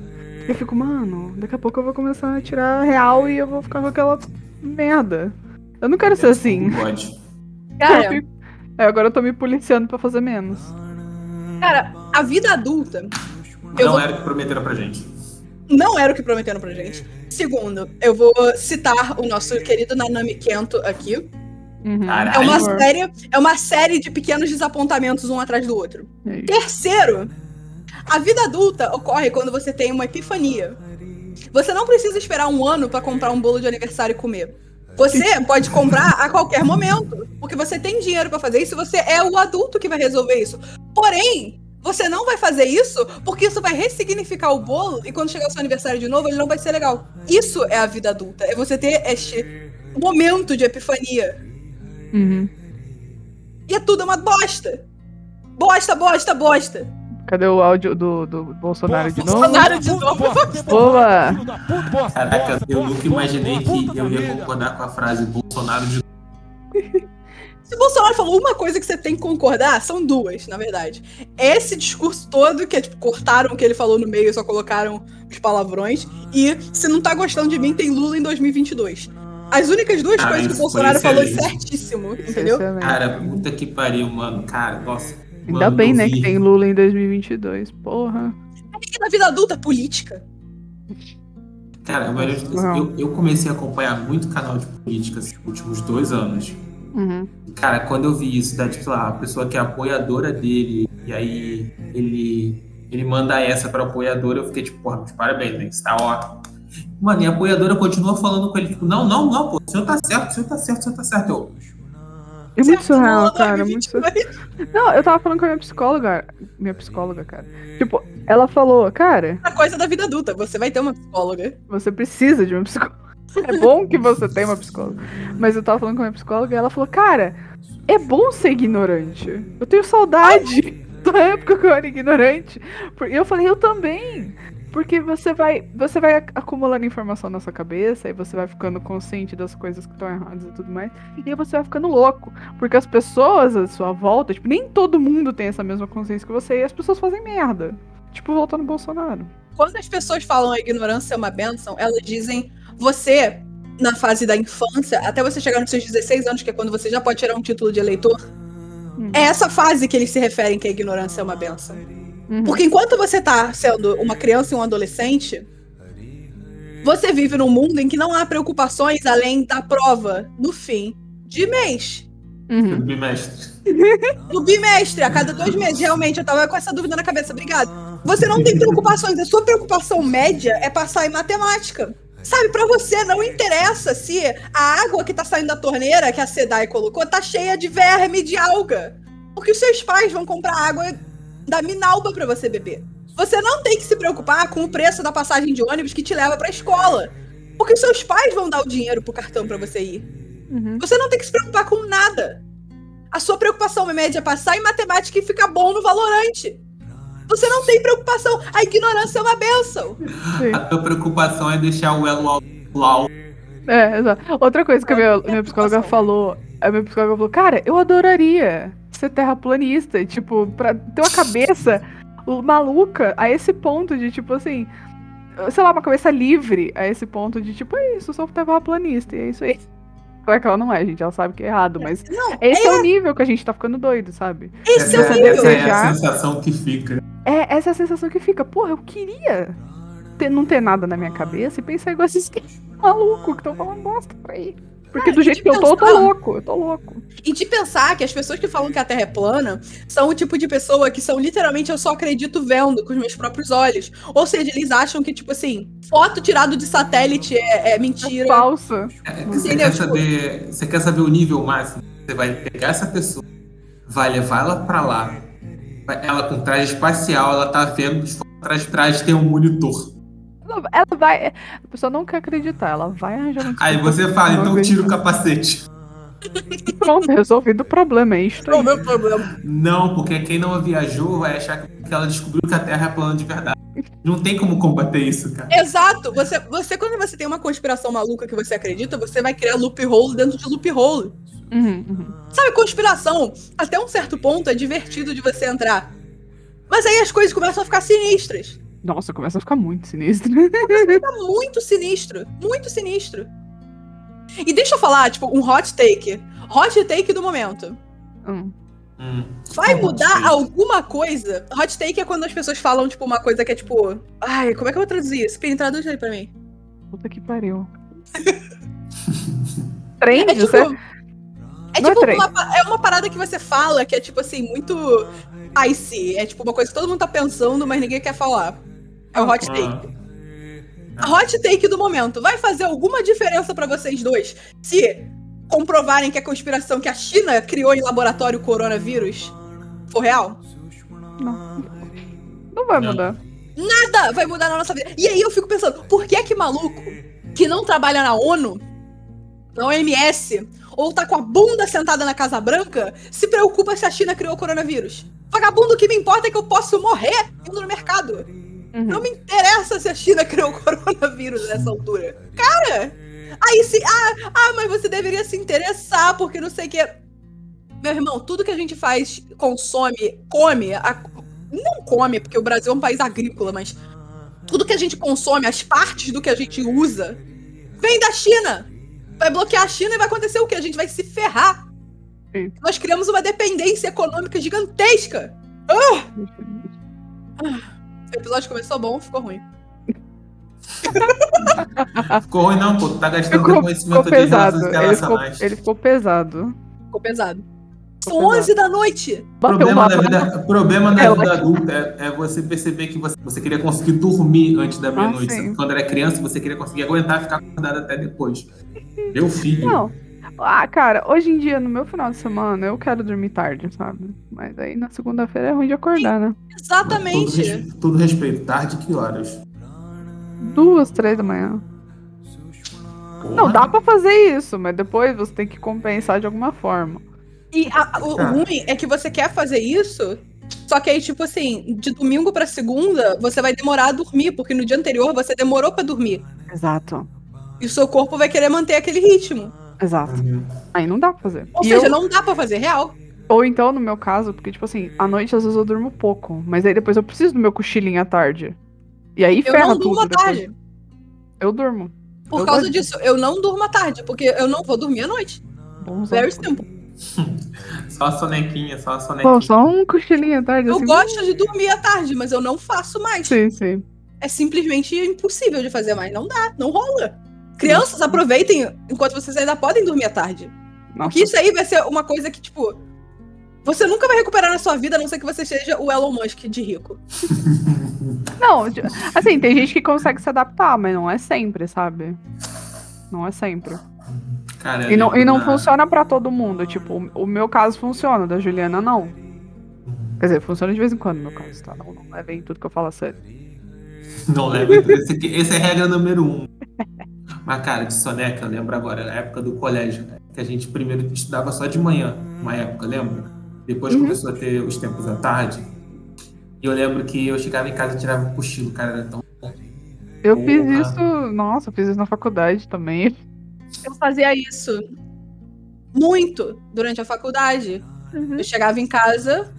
Eu fico, mano, daqui a pouco eu vou começar a tirar real e eu vou ficar com aquela merda. Eu não quero ser assim. Pode. Cara, Eu fico- É, agora eu tô me policiando pra fazer menos. cara, a vida adulta Eu não vou- era o que prometeram pra gente. não era o que prometeram pra gente. Segundo, eu vou citar o nosso querido Nanami Kento aqui. Uhum. É uma Por- série, é uma série de pequenos desapontamentos um atrás do outro. É isso. Terceiro, a vida adulta ocorre quando você tem uma epifania. Você não precisa esperar um ano pra comprar um bolo de aniversário e comer. Você pode comprar a qualquer momento, porque você tem dinheiro pra fazer isso, você é o adulto que vai resolver isso. Porém, você não vai fazer isso porque isso vai ressignificar o bolo e quando chegar o seu aniversário de novo, ele não vai ser legal. Isso é a vida adulta, é você ter este momento de epifania. Uhum. E é tudo uma bosta. Bosta, bosta, bosta. Cadê o áudio do, do Bolsonaro de novo? Bolsonaro de novo. Boa. Bosta, Caraca, eu nunca imaginei que eu ia concordar com a frase Bolsonaro de Se o Bolsonaro falou uma coisa que você tem que concordar, são duas, na verdade. Esse discurso todo, que é tipo, cortaram o que ele falou no meio e só colocaram os palavrões. E se não tá gostando de mim, tem Lula em 2022. As únicas duas Ah, coisas que o Bolsonaro falou excelente. certíssimo, é entendeu? Cara, puta que pariu, mano. Cara, nossa. Ainda mano, bem, né, vi. que tem Lula em 2022. Porra. E na vida adulta, política. Cara, eu, eu, eu comecei a acompanhar muito canal de política assim, nos últimos dois anos. Uhum. Cara, quando eu vi isso, da, tipo, lá, a pessoa que é apoiadora dele, e aí ele, ele manda essa pra apoiadora, eu fiquei tipo, porra, parabéns, né? Isso tá ótimo. Mano, e a apoiadora continua falando com ele, tipo, não, não, não, pô, o senhor tá certo, o senhor tá certo, o senhor tá certo. Eu, É muito Certo, surreal, cara. Muito surreal. 2022. Não, eu tava falando com a minha psicóloga. Minha psicóloga, cara. Tipo, ela falou, cara, Outra coisa da vida adulta, você vai ter uma psicóloga. você precisa de uma psicóloga. É bom que você tenha uma psicóloga. Mas eu tava falando com a minha psicóloga e ela falou, cara, é bom ser ignorante. Eu tenho saudade da época que eu era ignorante. E eu falei, eu também. Porque você vai, você vai ac- acumulando informação na sua cabeça e você vai ficando consciente das coisas que estão erradas e tudo mais. E aí você vai ficando louco. Porque as pessoas à sua volta, tipo, nem todo mundo tem essa mesma consciência que você e as pessoas fazem merda. Tipo, voltando no Bolsonaro. Quando as pessoas falam a ignorância é uma bênção, elas dizem você, na fase da infância, até você chegar nos seus 16 anos, que é quando você já pode tirar um título de eleitor, Hum. é essa fase que eles se referem que a ignorância é uma bênção. Uhum. Porque enquanto você tá sendo uma criança e um adolescente, você vive num mundo em que não há preocupações além da prova no fim de mês. Uhum. bimestre. No bimestre, a cada dois meses. Realmente, eu tava com essa dúvida na cabeça. Obrigada. Você não tem preocupações. A sua preocupação média é passar em matemática. Sabe, pra você não interessa se a água que tá saindo da torneira, que a SEDAI colocou, tá cheia de verme de alga. Porque os seus pais vão comprar água da Minalba pra você beber. Você não tem que se preocupar com o preço da passagem de ônibus que te leva pra escola. Porque os seus pais vão dar o dinheiro pro cartão pra você ir. Uhum. Você não tem que se preocupar com nada. A sua preocupação média é passar em matemática e ficar bom no valorante. Você não tem preocupação. A ignorância é uma benção. Sim. A tua preocupação é deixar o elo. É, exato. Outra coisa que a minha, minha psicóloga falou, a minha psicóloga falou, cara, eu adoraria ser terraplanista, e, tipo, pra ter uma cabeça maluca a esse ponto de, tipo, assim, sei lá, uma cabeça livre a esse ponto de, tipo, é isso, eu sou terraplanista, e é isso aí. Claro que ela não é, gente, ela sabe que é errado, mas Não, esse é, o nível que a gente tá ficando doido, sabe? esse é o nível. essa é a sensação que fica. É essa é a sensação que fica, porra, eu queria ter, não ter nada na minha cabeça e pensar igual esses malucos que estão falando bosta por aí. Porque Ah, do jeito que eu tô, eu tô pensar- louco, eu tô louco. E de pensar que as pessoas que falam que a Terra é plana são o tipo de pessoa que são literalmente eu só acredito vendo com os meus próprios olhos. Ou seja, eles acham que, tipo assim, foto tirado de satélite é, é mentira. Falsa. É, Você Entendeu? quer, Tipo- saber, você quer saber o nível máximo? Você vai pegar essa pessoa, vai levar ela pra lá. Ela com traje espacial, ela tá vendo que atrás de trás tem um monitor. Ela, ela vai. A pessoa não quer acreditar, ela vai arranjar uma Aí você fala, então tira o capacete. Pronto, resolvido o problema, é isto Não, meu problema. Não, porque quem não viajou vai achar que ela descobriu que a Terra é plana de verdade. Não tem como combater isso, cara. Exato. Você, você, quando você tem uma conspiração maluca que você acredita, você vai criar loophole dentro de loophole. Uhum, uhum. Sabe, conspiração, até um certo ponto, é divertido de você entrar. Mas aí as coisas começam a ficar sinistras. Nossa, começa a ficar muito sinistro. Tá muito sinistro. Muito sinistro. E deixa eu falar, tipo, um hot take. Hot take do momento. Hum. Hum. Vai mudar take. alguma coisa? Hot take é quando as pessoas falam, tipo, uma coisa que é tipo. Ai, como é que eu vou traduzir isso? Spin, traduz aí pra mim. Puta que pariu. Trend, É tipo. certo? É é tipo trem. uma, é uma parada que você fala que é tipo assim, muito icy. É tipo uma coisa que todo mundo tá pensando, mas ninguém quer falar. É o hot take. Ah, A hot take do momento. Vai fazer alguma diferença pra vocês dois se comprovarem que a conspiração que a China criou em laboratório o coronavírus for real? Não vai Não. mudar. Nada vai mudar na nossa vida. E aí eu fico pensando, por que que maluco que não trabalha na ONU, na OMS, ou tá com a bunda sentada na Casa Branca, se preocupa se a China criou o coronavírus? Vagabundo, o que me importa é que eu posso morrer indo no mercado. Uhum. Não me interessa se a China criou o coronavírus nessa altura. Cara, aí se. Ah, ah, mas você deveria se interessar, porque não sei o quê. Meu irmão, tudo que a gente faz, consome, come, a- não come, porque o Brasil é um país agrícola, mas tudo que a gente consome, as partes do que a gente usa, vem da China. Vai bloquear a China e vai acontecer o quê? A gente vai se ferrar. Sim. Nós criamos uma dependência econômica gigantesca. O episódio começou bom, ficou ruim. Ficou ruim não, pô. Tu tá gastando Ficou, conhecimento ficou de relações pesado. Ele ficou, ele ficou pesado. Ficou pesado. São Ficou pesado. 11 da noite. O Bateu problema da vida, o problema da vida adulta é, é você perceber que você, você queria conseguir dormir antes da meia-noite. Ah. Quando era criança, você queria conseguir aguentar ficar acordado até depois. Meu filho. Não. Ah, cara, hoje em dia, no meu final de semana, eu quero dormir tarde, sabe? Mas aí na segunda-feira é ruim de acordar, né? Exatamente. res- todo respeito. Tarde, que horas? Duas, três da manhã. Porra. Não, dá pra fazer isso, mas depois você tem que compensar de alguma forma. E a- o Tá. ruim é que você quer fazer isso, só que aí, tipo assim, de domingo pra segunda, você vai demorar a dormir, porque no dia anterior você demorou pra dormir. Exato. E o seu corpo vai querer manter aquele ritmo. Exato. Uhum. Aí não dá pra fazer. Ou E seja, eu- não dá pra fazer real. Ou então, no meu caso, porque, tipo assim, à noite às vezes eu durmo pouco, mas aí depois eu preciso do meu cochilinho à tarde. E aí Eu ferra não durmo tudo à depois. tarde. Eu durmo. Por Eu causa gosto disso, eu não durmo à tarde, porque eu não vou dormir à noite. Very hábitos. simple. Só a sonequinha, só a sonequinha. Pô, só um cochilinho à tarde, Eu assim. gosto de dormir à tarde, mas eu não faço mais. Sim, sim. É simplesmente impossível de fazer mais. Não dá, não rola. Crianças, aproveitem enquanto vocês ainda podem dormir à tarde. Nossa. Porque isso aí vai ser uma coisa que, tipo, você nunca vai recuperar na sua vida, a não ser que você seja o Elon Musk de rico. Não, assim, tem gente que consegue se adaptar, mas não é sempre, sabe? Não é sempre. Cara, E não, e não na- funciona pra todo mundo. Tipo, o- meu caso funciona, da Juliana não. Quer dizer, funciona de vez em quando, no meu caso, tá? Não, não levem tudo que eu falo a sério. Não leva. Esse, aqui, esse é a regra número um. Mas, cara, de soneca, eu lembro agora, na época do colégio, né? que a gente primeiro estudava só de manhã, uma época, lembra? Depois Uhum. começou a ter os tempos à tarde. E eu lembro que eu chegava em casa e tirava um cochilo, cara, era tão. Eu fiz Porra. isso, nossa, eu fiz isso na faculdade também. Eu fazia isso muito durante a faculdade. Uhum. Eu chegava em casa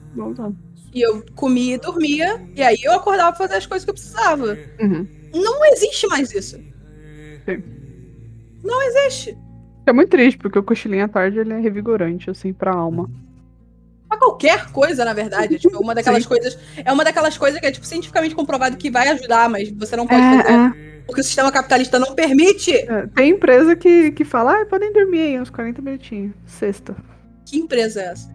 e eu comia e dormia, e aí eu acordava pra fazer as coisas que eu precisava. Uhum. Não existe mais isso. Sim. Não existe. É muito triste, porque o cochilinho à tarde ele é revigorante, assim, pra alma. Pra qualquer coisa, na verdade. Tipo, uma daquelas Sim. coisas. É uma daquelas coisas que é tipo, cientificamente comprovado que vai ajudar, mas você não pode fazer. É, Porque o sistema capitalista não permite. é, é. Tem empresa que, que fala, ah, podem dormir aí uns 40 minutinhos, sexta. Que empresa é essa?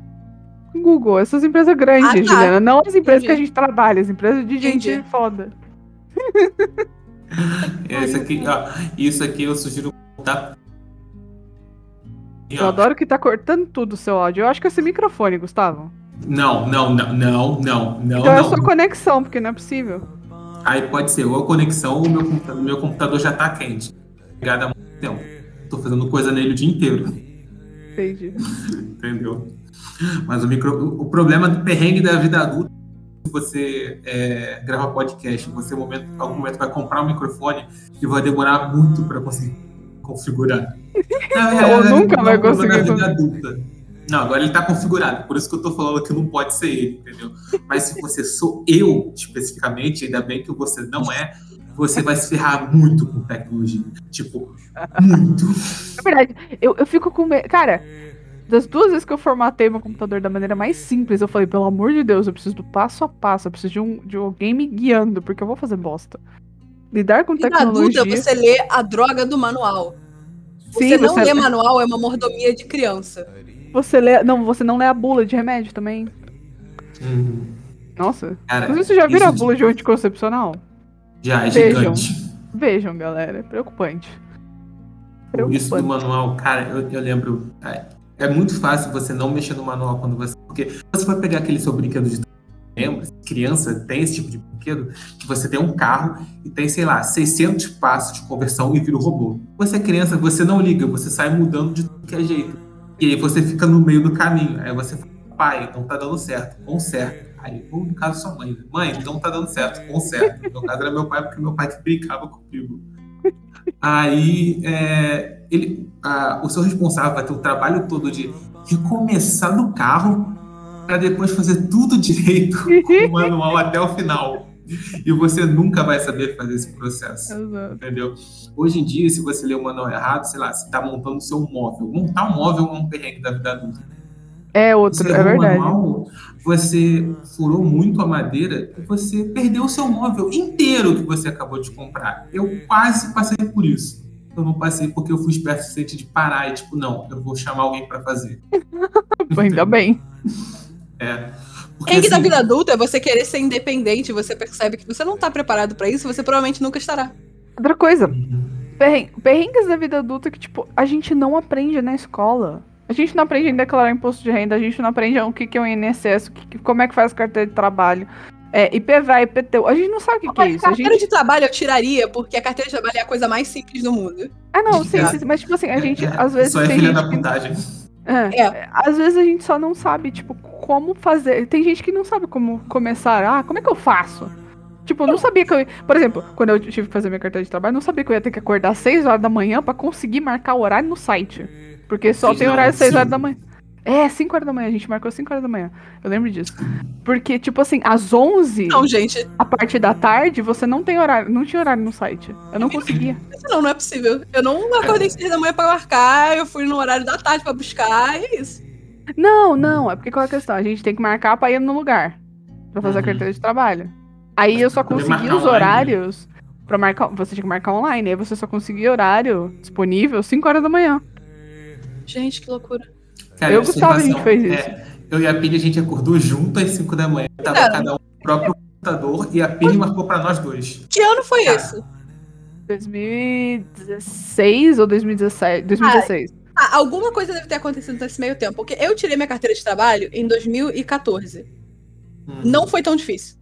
Google, essas empresas grandes, Ah, tá. Juliana. Não as empresas Entendi. que a gente trabalha, as empresas de gente Entendi. foda. Esse aqui, ó, isso aqui eu sugiro tá? Eu adoro que tá cortando tudo o seu áudio. Eu acho que é esse microfone, Gustavo. Não, não, não, não, não, não, Então é sua conexão, porque não é possível. Aí pode ser ou a conexão ou o meu computador, meu computador já tá quente. Ligado há muito tempo. Tô fazendo coisa nele o dia inteiro. Entendi. Entendeu? Mas o, micro, o problema do perrengue da vida adulta se você é, grava podcast, você em momento, algum momento vai comprar um microfone e vai demorar muito para conseguir configurar. Ou nunca não, vai o problema conseguir da vida adulta. Não, agora ele tá configurado, por isso que eu tô falando que não pode ser ele, entendeu? Mas se você sou eu, especificamente, ainda bem que você não é, você vai se ferrar muito com tecnologia. Tipo, muito. É verdade, eu, eu fico com medo. Cara, das duas vezes que eu formatei meu computador da maneira mais simples, eu falei, pelo amor de Deus, eu preciso do passo a passo, eu preciso de, um, de alguém me guiando, porque eu vou fazer bosta. Lidar com Vida tecnologia. adulta, você lê a droga do manual. Você Sim, não você- lê manual, é uma mordomia de criança. Você lê. Não, você não lê a bula de remédio também. Uhum. Nossa. Cara, Mas você já viram a bula de anticoncepcional? já é Vejam. gigante. Vejam, galera. É preocupante. Isso do Preocupante. manual, cara, eu, eu lembro. É, é muito fácil você não mexer no manual quando você. Porque você vai pegar aquele seu brinquedo de. Lembra? Criança tem esse tipo de brinquedo que você tem um carro e tem, sei lá, 600 passos de conversão e vira um robô. Você é criança, você não liga, você sai mudando de tudo que é jeito. E aí você fica no meio do caminho. Aí você fala, pai, não tá dando certo, conserta. Aí, ou no caso, sua mãe, né? mãe, não tá dando certo, conserta. No caso era meu pai, porque meu pai que brincava comigo. Aí, é, ele, ah, o seu responsável vai ter o trabalho todo de recomeçar do carro para depois fazer tudo direito com o manual até o final. E você nunca vai saber fazer esse processo. Exato. Entendeu? Hoje em dia, se você ler o manual errado, sei lá, você está montando o seu móvel. Montar um móvel é um perrengue da vida adulta. É Você outro, é errou o verdade. manual, você furou muito a madeira e você perdeu o seu móvel inteiro que você acabou de comprar. Eu quase passei por isso. Eu não passei porque eu fui esperto o suficiente de parar e, tipo, não, eu vou chamar alguém para fazer. Ainda bem. É. Porque, Perrengue da assim, vida adulta é você querer ser independente, você percebe que você não tá preparado pra isso, você provavelmente nunca estará. Outra coisa, perren- perrengues da vida adulta que, tipo, a gente não aprende na escola. A gente não aprende a declarar imposto de renda, a gente não aprende o que, que é o INSS, o que que- como é que faz carteira de trabalho. É, IPVA, IPTU. A gente não sabe o que, que é isso. A carteira gente... de trabalho eu tiraria, porque a carteira de trabalho é a coisa mais simples do mundo. Ah, não, sim, É. sim, mas, tipo assim, a gente, é, às vezes. Só é tem filha gente da que- putagem. É, É. Às vezes a gente só não sabe, tipo, como fazer. Tem gente que não sabe como começar. Ah, como é que eu faço? Tipo, eu não sabia que eu. ia- Por exemplo, quando eu tive que fazer minha carteira de trabalho, eu não sabia que eu ia ter que acordar às 6 horas da manhã pra conseguir marcar o horário no site. Porque só Seis tem não, horário às 6 horas da manhã. É, 5 horas da manhã, a gente marcou 5 horas da manhã. Eu lembro disso. Porque, tipo assim, às 11, Não, gente, a partir da tarde, você não tem horário. Não tinha horário no site. Eu não conseguia. isso não, não é possível. Eu não acordei seis da manhã pra marcar, eu fui no horário da tarde pra buscar, e é isso. Não, não, é porque qual é a questão? A gente tem que marcar pra ir no lugar. Pra fazer a Uhum. carteira de trabalho. Aí eu só consegui os online. horários pra marcar. Você tinha que marcar online, aí você só conseguia horário disponível 5 horas da manhã. Gente, que loucura. Cara, Eu e o Gustavo, a gente fez isso. é, eu e a Pili, a gente acordou junto às 5 da manhã. Tava Cara. cada um no próprio computador e a Pili marcou pra nós dois. Que ano foi Cara. esse? 2016 ou 2017? 2016. Ah, alguma coisa deve ter acontecido nesse meio tempo, porque eu tirei minha carteira de trabalho em 2014. Hum. Não foi tão difícil.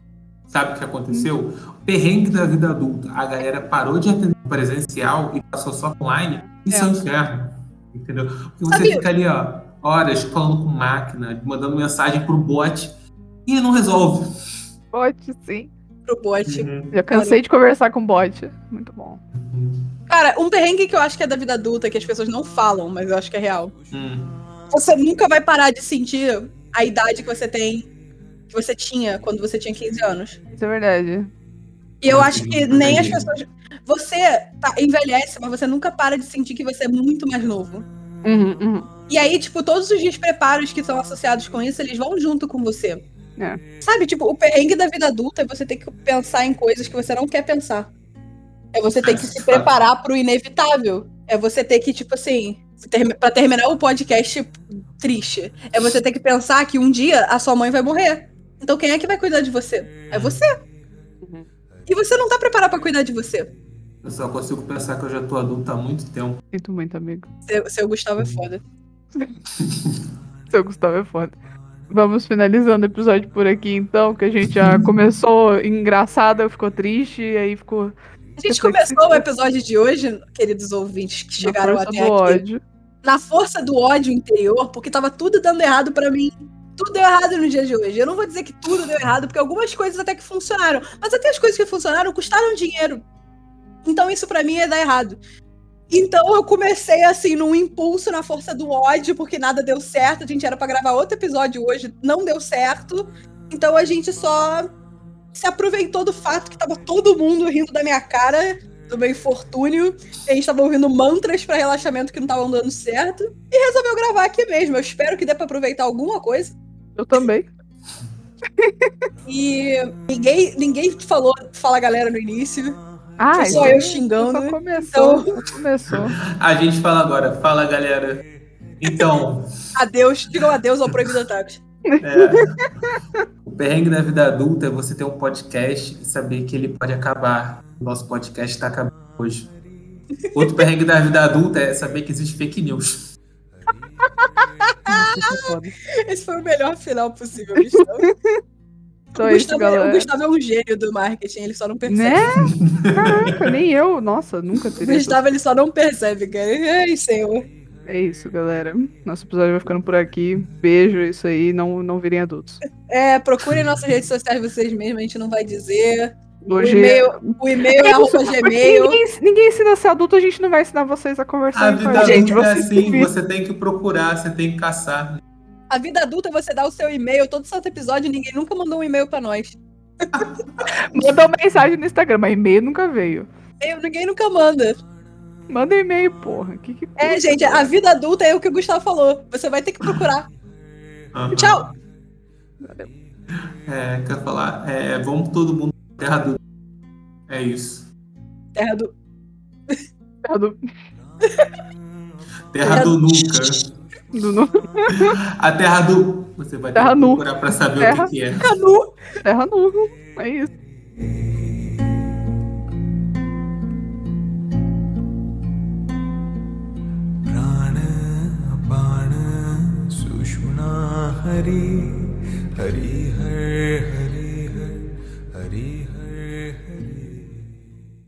Sabe o que aconteceu? O perrengue da vida adulta. A galera parou de atender presencial e passou só online. Isso é, um inferno. Entendeu? Porque você Sabia? fica ali, ó, horas falando com máquina, mandando mensagem pro bot e ele não resolve. Bot, sim. Pro bot. Já cansei de conversar com bot. Muito bom. Cara, um perrengue que eu acho que é da vida adulta, que as pessoas não falam, mas eu acho que é real. Hum. Você nunca vai parar de sentir a idade que você tem, que você tinha quando você tinha 15 anos. Isso é verdade. E eu acho que nem as pessoas. Você tá, envelhece, mas você nunca para de sentir que você é muito mais novo. Uhum, uhum. E aí, tipo, todos os despreparos que são associados com isso, eles vão junto com você. É. Sabe, tipo, o perrengue da vida adulta é você ter que pensar em coisas que você não quer pensar. É você ter que se preparar pro inevitável. É você ter que, tipo assim, termi- pra terminar o podcast triste, é você ter que pensar que um dia a sua mãe vai morrer. Então quem é que vai cuidar de você? É você. Uhum. E você não tá preparado pra cuidar de você. Eu só consigo pensar que eu já tô adulto há muito tempo. Sinto muito, amigo. Seu, seu Gustavo é foda. Seu Gustavo é foda. Vamos finalizando o episódio por aqui, então, que a gente já começou engraçado, ficou triste, e aí ficou A gente começou o episódio de hoje, queridos ouvintes que chegaram na força até do aqui, ódio. na força do ódio interior, porque tava tudo dando errado pra mim. Tudo deu errado no dia de hoje. Eu não vou dizer que tudo deu errado, porque algumas coisas até que funcionaram. Mas até as coisas que funcionaram custaram dinheiro. Então isso pra mim é dar errado. Então eu comecei assim num impulso na força do ódio, porque nada deu certo. A gente era pra gravar outro episódio hoje, não deu certo. Então a gente só se aproveitou do fato que tava todo mundo rindo da minha cara, do meu infortúnio. E a gente tava ouvindo mantras pra relaxamento que não estavam dando certo. E resolveu gravar aqui mesmo. Eu espero que dê pra aproveitar alguma coisa. Eu também. E ninguém, ninguém falou Fala Galera no início. Ah, só eu xingando. Só começou, Então- só começou. A gente fala agora, fala galera. Então, Adeus. Digam adeus ao Proibido Otakus. é, o perrengue da vida adulta é você ter um podcast e saber que ele pode acabar. O nosso podcast está acabando hoje. Outro perrengue da vida adulta é saber que existe fake news. Esse foi o melhor final possível. O, é isso, Gustavo é, o. Gustavo é um gênio do marketing, ele só não percebe. Né? Caraca, nem eu. Nossa, nunca O teria. Gustavo ele só não percebe, cara. Ai, senhor. É isso, galera. Nosso episódio vai ficando por aqui. Beijo, é isso aí. Não, não virem adultos. É, procurem nossas redes sociais vocês mesmos, a gente não vai dizer. O Hoje. e-mail, o e-mail é arroba gmail. Ninguém, ninguém ensina a ser adulto, a gente não vai ensinar vocês a A conversar com vida a gente. é assim, você tem que procurar, você tem que caçar. A vida adulta é você dá o seu e-mail todo santo episódio ninguém nunca mandou um e-mail pra nós. Mandou mensagem no Instagram, mas e-mail nunca veio. E-mail ninguém nunca manda. Manda e-mail, porra. Que que É, gente, a vida adulta é o que o Gustavo falou. Você vai ter que procurar. Aham. Tchau. É, quer falar? É, vamos todo mundo pra terra do. É isso. Terra do. Terra do- Terra do nunca. do- no- A terra do. Você vai ter Terra que nu. procurar pra saber Terra- o que, que é. Canu. Terra nu. É isso. प्राण बाण सुषुम्ना हरि हरि हर हरि